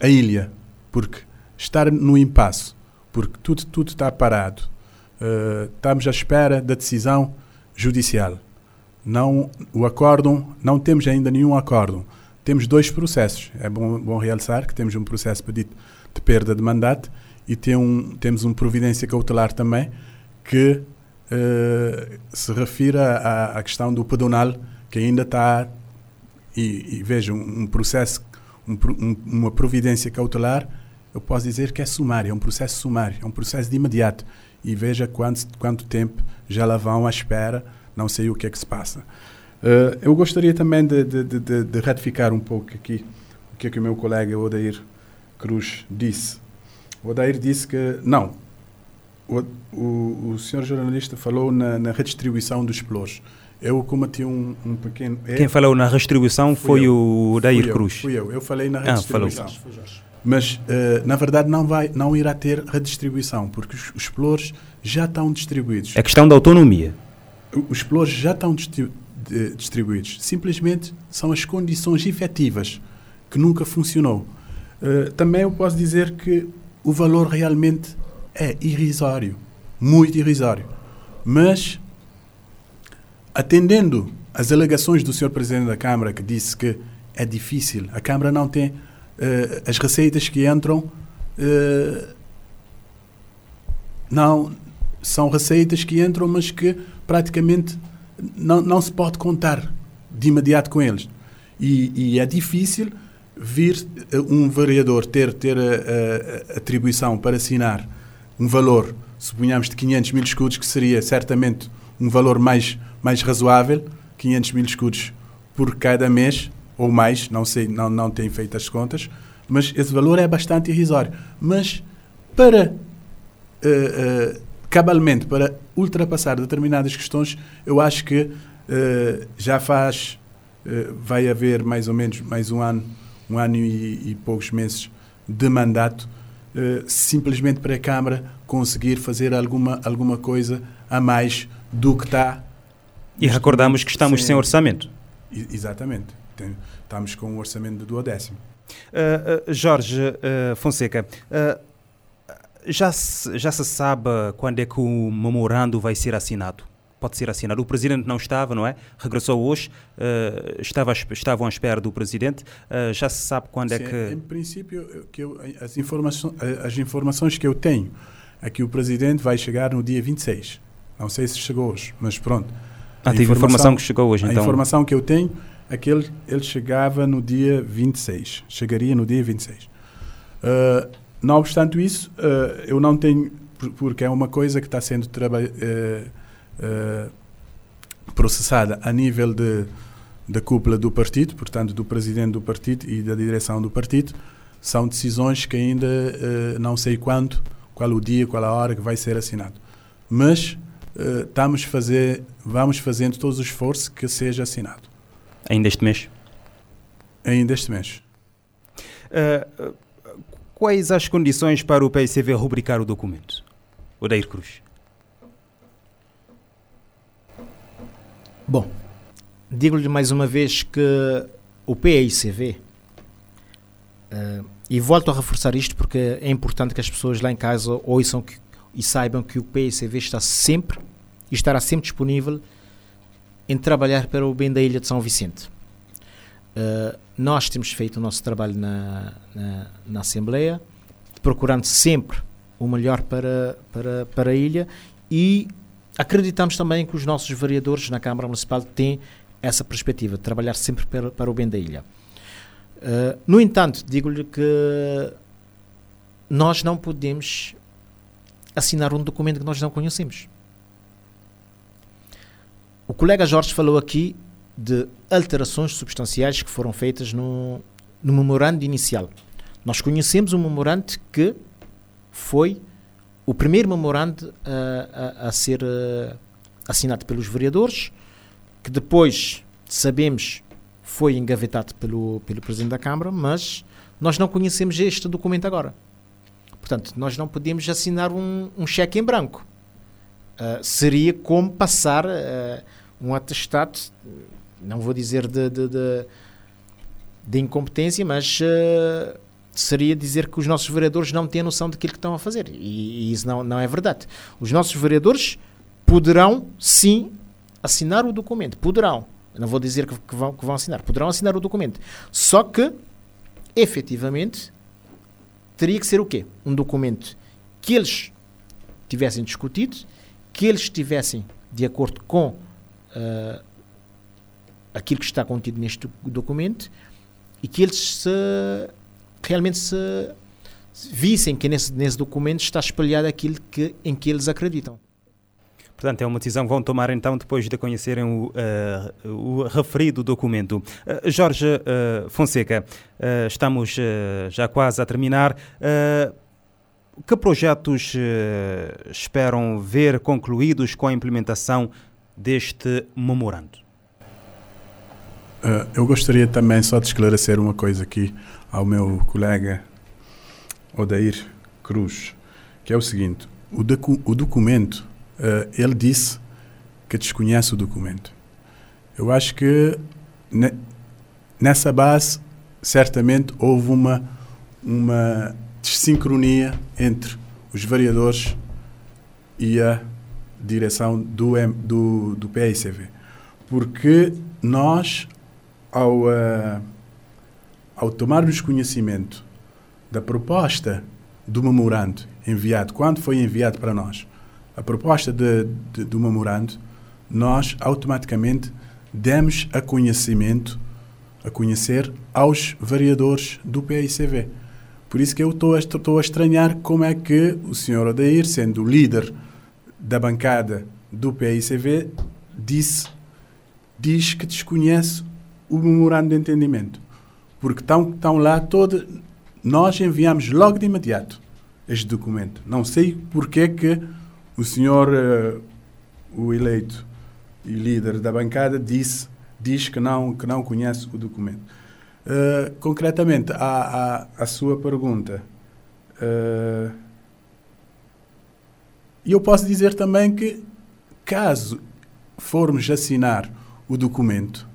a ilha, porque estar no impasse, porque tudo, tudo está parado, uh, estamos à espera da decisão judicial. Não, o acórdão, não temos ainda nenhum acórdão. Temos dois processos. É bom, bom realçar que temos um processo pedido de perda de mandato e tem um, temos uma providência cautelar também que uh, se refere à, à, questão do pedonal que ainda está e, e vejam um processo um, um, uma providência cautelar, eu posso dizer que é sumário, é um processo sumário, é um processo de imediato. E veja quanto, quanto tempo já lá vão à espera, não sei o que é que se passa. Uh, eu gostaria também de, de, de, de, ratificar um pouco aqui o que é que o meu colega Odair Cruz disse. O Odair disse que, não, o, o, o senhor jornalista falou na, na redistribuição dos pelouros. Eu cometi um, um pequeno. Quem falou na redistribuição foi eu. o Dair Cruz. Fui eu, eu falei na redistribuição. Ah, falou. Mas, uh, na verdade, não, vai, não irá ter redistribuição, porque os, os pelouros já estão distribuídos. É questão da autonomia. Os pelouros já estão distribu distribuídos. Simplesmente são as condições efetivas que nunca funcionou. Uh, também eu posso dizer que o valor realmente é irrisório, muito irrisório. Mas atendendo às alegações do Sr. Presidente da Câmara, que disse que é difícil, a Câmara não tem uh, as receitas que entram, uh, não são receitas que entram, mas que praticamente não, não se pode contar de imediato com eles. E, e é difícil vir uh, um vereador ter, ter a, a, a, atribuição para assinar um valor, suponhamos, de 500 mil escudos, que seria certamente um valor mais mais razoável, 500 mil escudos por cada mês, ou mais, não sei, não, não tenho feito as contas, mas esse valor é bastante irrisório. Mas para, uh, cabalmente, para ultrapassar determinadas questões, eu acho que uh, já faz, vai haver mais ou menos mais um ano, um ano e, e poucos meses de mandato, simplesmente para a Câmara conseguir fazer alguma, alguma coisa a mais do que está e recordamos que estamos sem, sem orçamento. Exatamente. Tem, estamos com um orçamento do duodécimo. Uh, uh, Jorge uh, Fonseca, já, se, já se sabe quando é que o memorando vai ser assinado? Pode ser assinado. O presidente não estava, não é? Regressou hoje, estava, estavam à espera do presidente. já se sabe quando é Sim, é que. Em princípio, que eu, as, informações, as informações que eu tenho é que o presidente vai chegar no dia 26. Não sei se chegou hoje, mas pronto. Ah, tive informação, informação que chegou hoje, então. A informação que eu tenho é que ele, ele chegava no dia 26. Chegaria no dia 26. Uh, não obstante isso, uh, eu não tenho porque é uma coisa que está sendo uh, processada a nível de, da cúpula do partido, portanto, do presidente do partido e da direção do partido. São decisões que ainda não sei quando, qual o dia, qual a hora que vai ser assinado. Mas estamos fazer, vamos fazendo todos os esforços que seja assinado. Ainda este mês? Ainda este mês. Uh, quais as condições para o PICV rubricar o documento? Odair Cruz. Bom, digo-lhe mais uma vez que o PICV, uh, e volto a reforçar isto porque é importante que as pessoas lá em casa ouçam que, e saibam que o PICV está sempre e estará sempre disponível em trabalhar para o bem da ilha de São Vicente. Uh, nós temos feito o nosso trabalho na, na, na, Assembleia, procurando sempre o melhor para, para, para a ilha e acreditamos também que os nossos vereadores na Câmara Municipal têm essa perspectiva de trabalhar sempre para, para o bem da ilha. Uh, no entanto, digo-lhe que nós não podemos assinar um documento que nós não conhecemos. O colega Jorge falou aqui de alterações substanciais que foram feitas no, no memorando inicial. Nós conhecemos um memorando que foi o primeiro memorando a, a, a ser uh, assinado pelos vereadores, que depois, sabemos, foi engavetado pelo, pelo Presidente da Câmara, mas nós não conhecemos este documento agora. Portanto, nós não podemos assinar um, um cheque em branco. Uh, seria como passar uh, um atestado não vou dizer de, de, de, de incompetência, mas uh, seria dizer que os nossos vereadores não têm noção daquilo que estão a fazer. E, e isso não, não é verdade. Os nossos vereadores poderão, sim, assinar o documento. Poderão. Não vou dizer que, que, vão, que vão assinar. Poderão assinar o documento. Só que, efetivamente, teria que ser o quê? Um documento que eles tivessem discutido, que eles estivessem de acordo com uh, aquilo que está contido neste documento e que eles se, realmente se, vissem que nesse, nesse documento está espalhado aquilo que, em que eles acreditam. Portanto, é uma decisão que vão tomar então depois de conhecerem o, uh, o referido documento. Uh, Jorge uh, Fonseca, estamos já quase a terminar. que projetos esperam ver concluídos com a implementação deste memorando? Uh, eu gostaria também só de esclarecer uma coisa aqui ao meu colega Odair Cruz, que é o seguinte: o, docu o documento, uh, ele disse que desconhece o documento. Eu acho que ne nessa base, certamente houve uma, uma desincronia entre os vereadores e a direção do, do, do PICV. Porque nós, ao, uh, ao tomarmos conhecimento da proposta do memorando enviado, quando foi enviado para nós, a proposta de, de, do memorando, nós automaticamente demos a conhecimento, a conhecer aos vereadores do PICV. Por isso que eu estou a estranhar como é que o senhor Odair, sendo o líder da bancada do PICV, disse, diz que desconhece o memorando de entendimento. Porque estão, estão lá todos. Nós enviamos logo de imediato este documento. Não sei porque que o senhor, uh, o eleito e líder da bancada, disse, diz que não, que não conhece o documento. Uh, concretamente, a, a, a, sua pergunta. Uh, eu posso dizer também que, caso formos assinar o documento,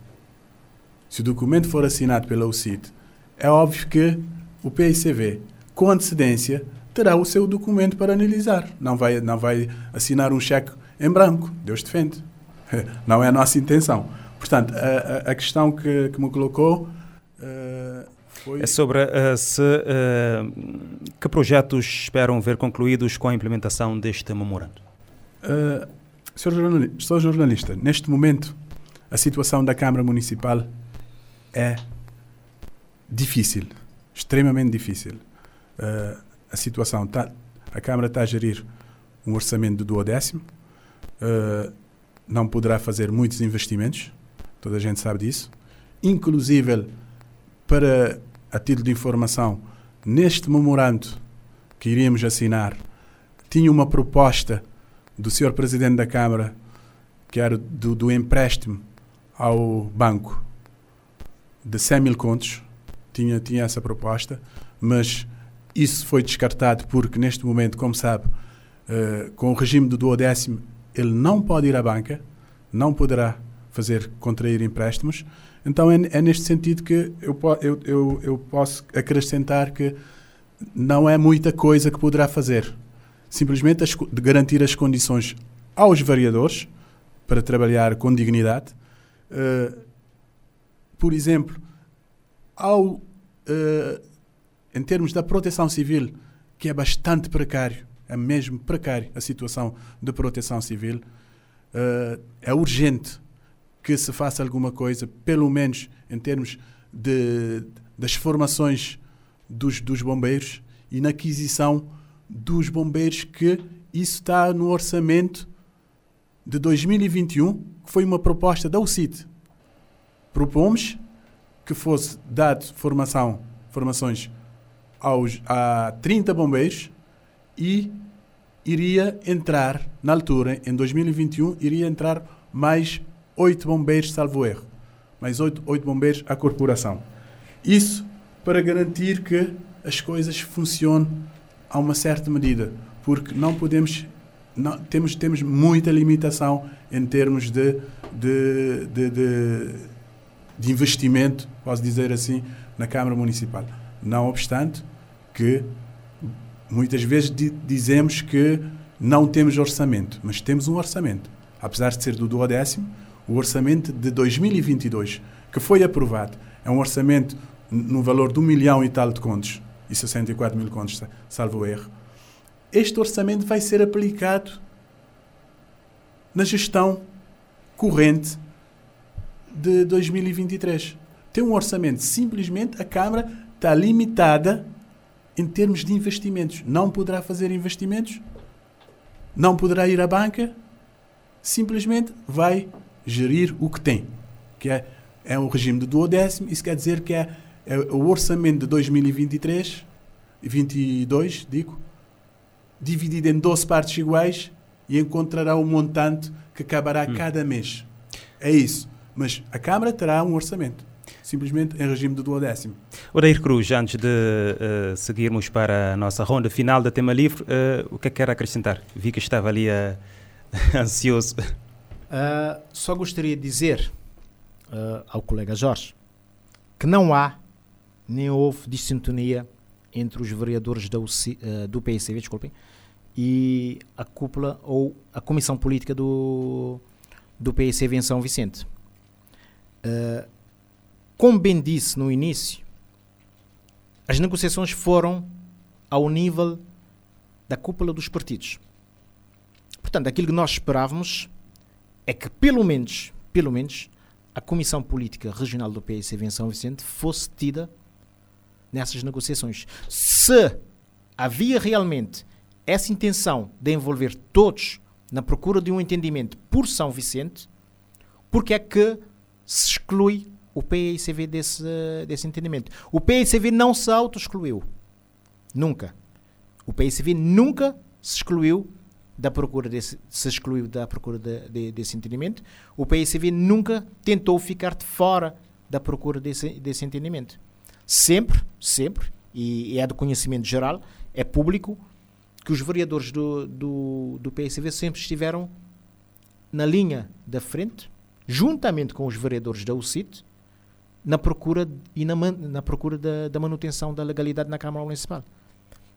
se o documento for assinado pela UCIT, é óbvio que o PICV, com antecedência, terá o seu documento para analisar. Não vai, não vai assinar um cheque em branco. Deus defende. Não é a nossa intenção. Portanto, a, a questão que, que, me colocou uh, foi. É sobre uh, se, uh, que projetos esperam ver concluídos com a implementação deste memorando? Uh, senhor jornalista, jornalista. Neste momento, a situação da Câmara Municipal é difícil, extremamente difícil. Uh, a situação tá, a Câmara está a gerir um orçamento de duodécimo, uh, não poderá fazer muitos investimentos, toda a gente sabe disso. Inclusive, para a título de informação, neste memorando que iríamos assinar, tinha uma proposta do Sr. Presidente da Câmara, que era do, do empréstimo ao banco de 100 mil contos, tinha, tinha essa proposta, mas isso foi descartado porque, neste momento, como sabe, uh, com o regime do duodécimo, ele não pode ir à banca, não poderá fazer contrair empréstimos. Então é, é neste sentido que eu, eu, eu, eu posso acrescentar que não é muita coisa que poderá fazer. Simplesmente as, garantir as condições aos variadores para trabalhar com dignidade. Uh, por exemplo, ao, uh, em termos da proteção civil, que é bastante precário, é mesmo precário a situação de proteção civil, uh, é urgente que se faça alguma coisa, pelo menos em termos de, das formações dos, dos bombeiros e na aquisição dos bombeiros, que isso está no orçamento de 2021, que foi uma proposta da UCIT. Propomos que fosse dado formação, formações aos, a 30 bombeiros e iria entrar, na altura, em 2021, iria entrar mais oito bombeiros, salvo erro. Mais oito, oito bombeiros à corporação. Isso para garantir que as coisas funcionem a uma certa medida, porque não podemos não, temos, temos muita limitação em termos de, de, de, de, de investimento, posso dizer assim, na Câmara Municipal. Não obstante que muitas vezes dizemos que não temos orçamento, mas temos um orçamento. Apesar de ser do duodécimo, o orçamento de 2022, que foi aprovado, é um orçamento no valor de um milhão e tal de contos, e 64 mil contos, salvo erro. Este orçamento vai ser aplicado na gestão corrente de 2023. Tem um orçamento, simplesmente a Câmara está limitada em termos de investimentos. Não poderá fazer investimentos, não poderá ir à banca, simplesmente vai gerir o que tem, que é, é um regime de duodécimo. Isso quer dizer que é, é o orçamento de 2023 e 22, digo, dividido em 12 partes iguais e encontrará um montante que acabará hum. cada mês. É isso. Mas a Câmara terá um orçamento simplesmente em regime de duodécimo. Odair Cruz, antes de uh, seguirmos para a nossa ronda final da tema livre, uh, o que é que quer acrescentar? Vi que estava ali uh, ansioso. só gostaria de dizer ao colega Jorge que não há nem houve dissintonia entre os vereadores da do PICV, desculpem, e a cúpula ou a comissão política do, do PICV em São Vicente. Como bem disse no início, as negociações foram ao nível da cúpula dos partidos. Portanto, aquilo que nós esperávamos é que pelo menos, pelo menos, a Comissão Política Regional do PSCV em São Vicente fosse tida nessas negociações. Se havia realmente essa intenção de envolver todos na procura de um entendimento por São Vicente, porque é que se exclui o PICV desse, desse entendimento. O PICV não se auto-excluiu. Nunca. O PICV nunca se excluiu da procura desse, se excluiu da procura de, de, desse entendimento. O PICV nunca tentou ficar de fora da procura desse, desse entendimento. Sempre, sempre, e, é do conhecimento geral, é público, que os vereadores do, do, do PICV sempre estiveram na linha da frente, juntamente com os vereadores da UCIT, na procura e na, na procura da, da, manutenção da legalidade na Câmara Municipal.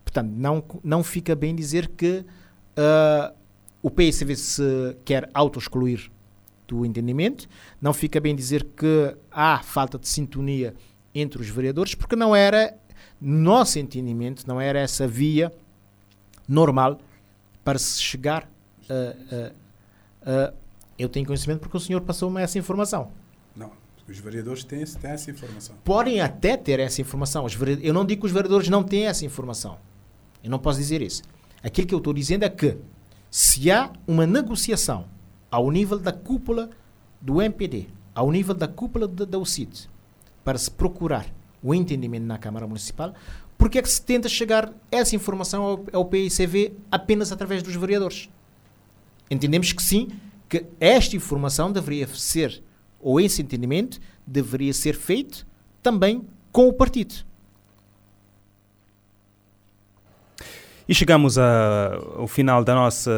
Portanto, não, não fica bem dizer que uh, o PSV se quer auto-excluir do entendimento, não fica bem dizer que há falta de sintonia entre os vereadores, porque não era, nosso entendimento, não era essa via normal para se chegar a. eu tenho conhecimento porque o senhor passou-me essa informação. Os vereadores têm, têm essa informação. Podem até ter essa informação. Eu não digo que os vereadores não têm essa informação. Eu não posso dizer isso. Aquilo que eu estou dizendo é que Se há uma negociação ao nível da cúpula do MPD, ao nível da cúpula da, da UCIT, para se procurar o entendimento na Câmara Municipal, porque é que se tenta chegar essa informação ao, ao PICV apenas através dos vereadores? Entendemos que sim, que esta informação deveria ser, ou esse entendimento deveria ser feito também com o partido. E chegamos a, ao final da nossa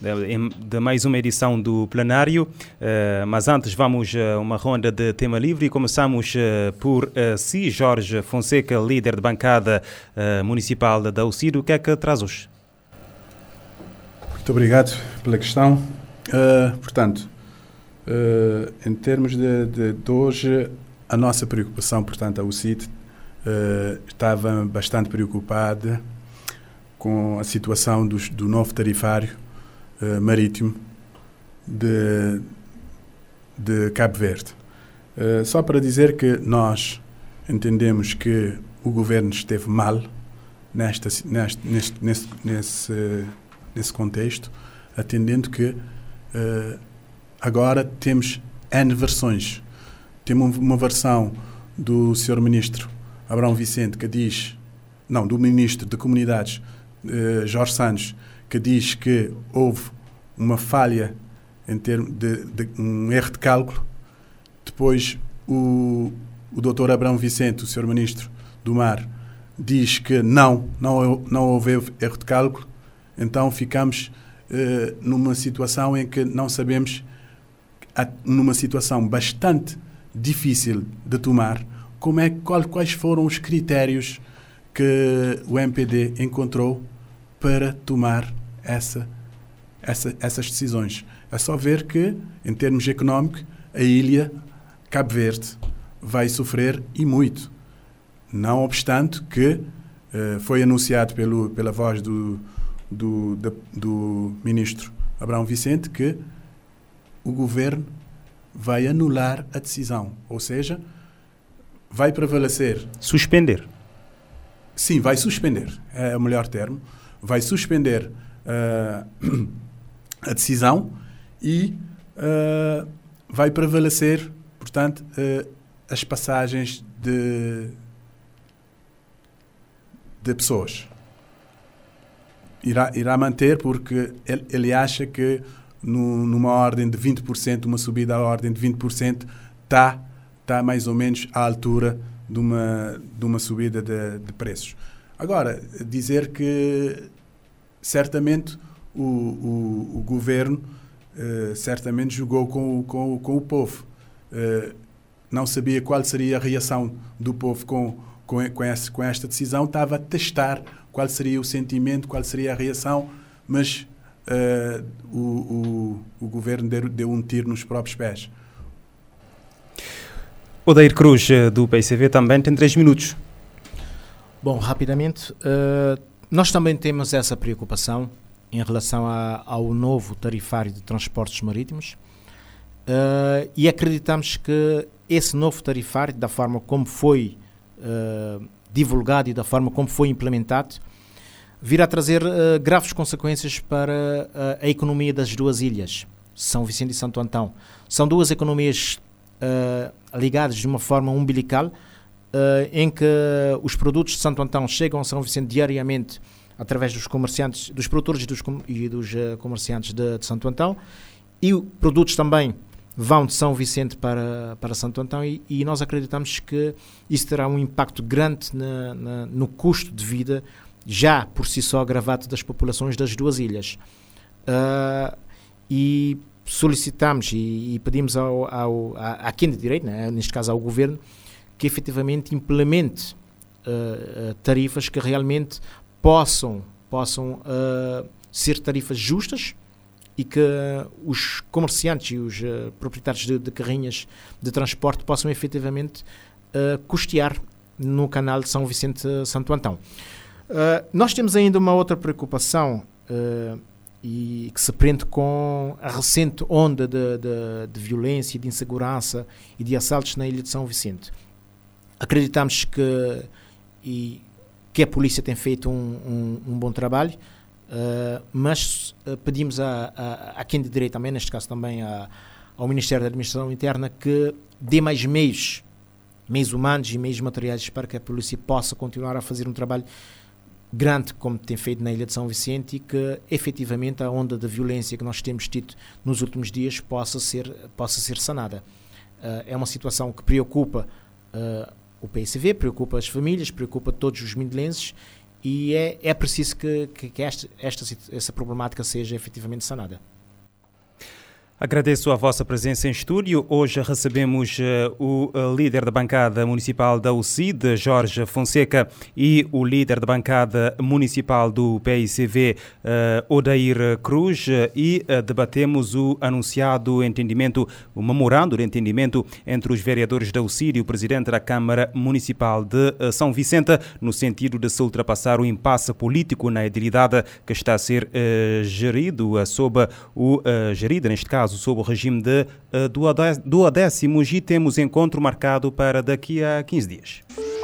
de, de, mais uma edição do plenário, uh, mas antes vamos a uma ronda de tema livre e começamos uh, por uh, si, Jorge Fonseca, líder de bancada municipal da UCID. O que é que traz hoje? Muito obrigado pela questão. Portanto, em termos de, de, de, hoje, a nossa preocupação, portanto, a UCID estava bastante preocupada com a situação dos, do novo tarifário uh, marítimo de, de Cabo Verde. Uh, só para dizer que nós entendemos que o governo esteve mal nesta, neste, neste, nesse, nesse, nesse contexto, atendendo que uh, agora temos N versões. Temos uma versão do Sr. Ministro Abrão Vicente que diz, não, do Ministro de Comunidades uh, Jorge Santos, que diz que houve uma falha em termos de, de, um erro de cálculo. Depois o, o doutor Abrão Vicente, o senhor ministro do Mar, diz que não, não, não houve erro de cálculo. Então ficamos uh, numa situação em que não sabemos, numa situação bastante difícil de tomar, como é, qual, quais foram os critérios que o MPD encontrou para tomar essa, essa, essas decisões. É só ver que, em termos económicos, a ilha Cabo Verde vai sofrer e muito. Não obstante que uh, foi anunciado pelo, pela voz do, do, do, do ministro Abraão Vicente que o governo vai anular a decisão, ou seja, vai prevalecer. Suspender. Sim, vai suspender, é o melhor termo vai suspender uh, a decisão e uh, vai prevalecer, portanto, uh, as passagens de, de pessoas. Irá, irá manter porque ele, ele acha que no, numa ordem de 20%, uma subida à ordem de 20%, está tá mais ou menos à altura de uma, de uma subida de, de preços. Agora, dizer que certamente o, o, o governo uh, certamente jogou com, com, com o povo. Uh, não sabia qual seria a reação do povo com, com, com, esse, com esta decisão, estava a testar qual seria o sentimento, qual seria a reação, mas uh, o, o, o governo deu, deu um tiro nos próprios pés. Odair Cruz, do PCV, também tem três minutos. Bom, rapidamente, uh, nós também temos essa preocupação em relação a, ao novo tarifário de transportes marítimos uh, e acreditamos que esse novo tarifário, da forma como foi uh, divulgado e da forma como foi implementado, virá trazer graves consequências para a economia das duas ilhas, São Vicente e Santo Antão. São duas economias ligadas de uma forma umbilical uh, em que os produtos de Santo Antão chegam a São Vicente diariamente através dos comerciantes, dos produtores e dos, e dos uh, comerciantes de, de, Santo Antão e produtos também vão de São Vicente para, para Santo Antão e, e nós acreditamos que isso terá um impacto grande na, na, no custo de vida já por si só agravado das populações das duas ilhas. Uh, e solicitamos e, e pedimos ao, ao, a, a quem de direito, né, neste caso ao governo, que efetivamente implemente uh, tarifas que realmente possam, possam uh, ser tarifas justas e que os comerciantes e os uh, proprietários de, de, carrinhas de transporte possam efetivamente custear no canal de São Vicente Santo Antão. nós temos ainda uma outra preocupação e que se prende com a recente onda de, de, de violência, de insegurança e de assaltos na ilha de São Vicente acreditamos que, e, que a polícia tem feito um, um, um bom trabalho. Uh, mas uh, pedimos a, a, a, quem de direito também, neste caso também a, ao Ministério da Administração Interna, que dê mais meios, meios humanos e meios materiais para que a polícia possa continuar a fazer um trabalho grande, como tem feito na Ilha de São Vicente, e que efetivamente a onda de violência que nós temos tido nos últimos dias possa ser, possa ser sanada. Uh, é uma situação que preocupa o PSV, preocupa as famílias, preocupa todos os mindelenses e é, é preciso que, que esta, esta, essa problemática seja efetivamente sanada. Agradeço a vossa presença em estúdio. Hoje recebemos uh, o uh, líder da bancada municipal da UCID, Jorge Fonseca, e o líder da bancada municipal do PICV, uh, Odair Cruz, e debatemos o anunciado entendimento, o memorando de entendimento entre os vereadores da UCID e o presidente da Câmara Municipal de São Vicente, no sentido de se ultrapassar o impasse político na edilidade que está a ser gerido sob o gerido, neste caso, caso sob o regime de uh, duodécimos e temos encontro marcado para daqui a 15 dias.